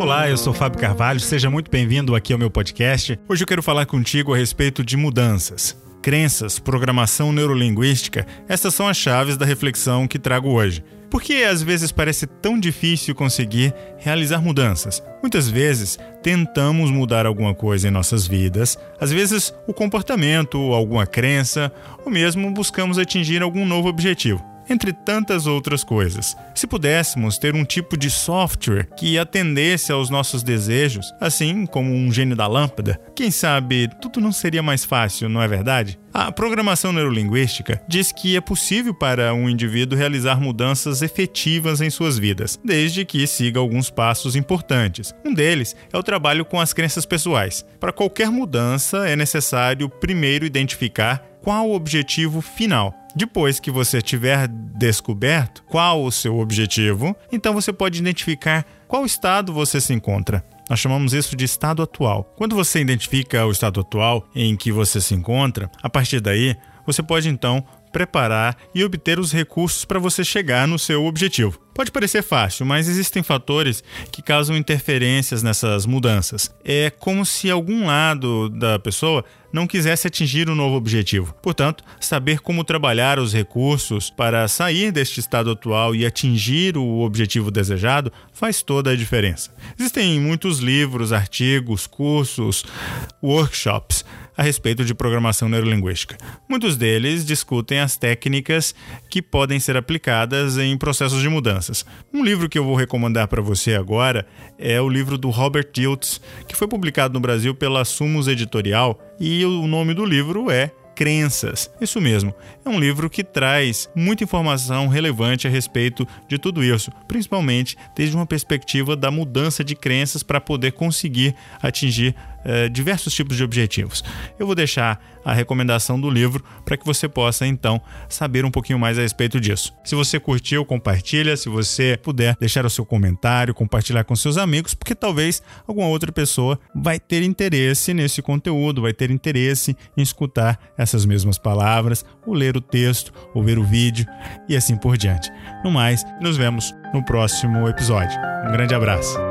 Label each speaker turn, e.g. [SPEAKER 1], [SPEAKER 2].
[SPEAKER 1] Olá, eu sou Fábio Carvalho, seja muito bem-vindo aqui ao meu podcast. Hoje eu quero falar contigo a respeito de mudanças. Crenças, programação neurolinguística, essas são as chaves da reflexão que trago hoje. Por que às vezes parece tão difícil conseguir realizar mudanças? Muitas vezes tentamos mudar alguma coisa em nossas vidas, às vezes o comportamento, alguma crença, ou mesmo buscamos atingir algum novo objetivo entre tantas outras coisas. Se pudéssemos ter um tipo de software que atendesse aos nossos desejos, assim como um gênio da lâmpada, quem sabe tudo não seria mais fácil, não é verdade? A programação neurolinguística diz que é possível para um indivíduo realizar mudanças efetivas em suas vidas, desde que siga alguns passos importantes. Um deles é o trabalho com as crenças pessoais. Para qualquer mudança, é necessário primeiro identificar qual o objetivo final. Depois que você tiver descoberto qual o seu objetivo, então você pode identificar qual estado você se encontra. Nós chamamos isso de estado atual. Quando você identifica o estado atual em que você se encontra, a partir daí, você pode então preparar e obter os recursos para você chegar no seu objetivo. Pode parecer fácil, mas existem fatores que causam interferências nessas mudanças. É como se algum lado da pessoa não quisesse atingir um novo objetivo. Portanto, saber como trabalhar os recursos para sair deste estado atual e atingir o objetivo desejado faz toda a diferença. Existem muitos livros, artigos, cursos, workshops a respeito de programação neurolinguística. Muitos deles discutem as técnicas que podem ser aplicadas em processos de mudanças. Um livro que eu vou recomendar para você agora é o livro do Robert Diltz, que foi publicado no Brasil pela Sumos Editorial, e o nome do livro é crenças. Isso mesmo, é um livro que traz muita informação relevante a respeito de tudo isso, principalmente desde uma perspectiva da mudança de crenças para poder conseguir atingir eh, diversos tipos de objetivos. Eu vou deixar a recomendação do livro para que você possa então saber um pouquinho mais a respeito disso. Se você curtiu, compartilha, se você puder deixar o seu comentário, compartilhar com seus amigos, porque talvez alguma outra pessoa vai ter interesse nesse conteúdo, vai ter interesse em escutar essas mesmas palavras, ou ler o texto, ou ver o vídeo e assim por diante. No mais, nos vemos no próximo episódio. Um grande abraço.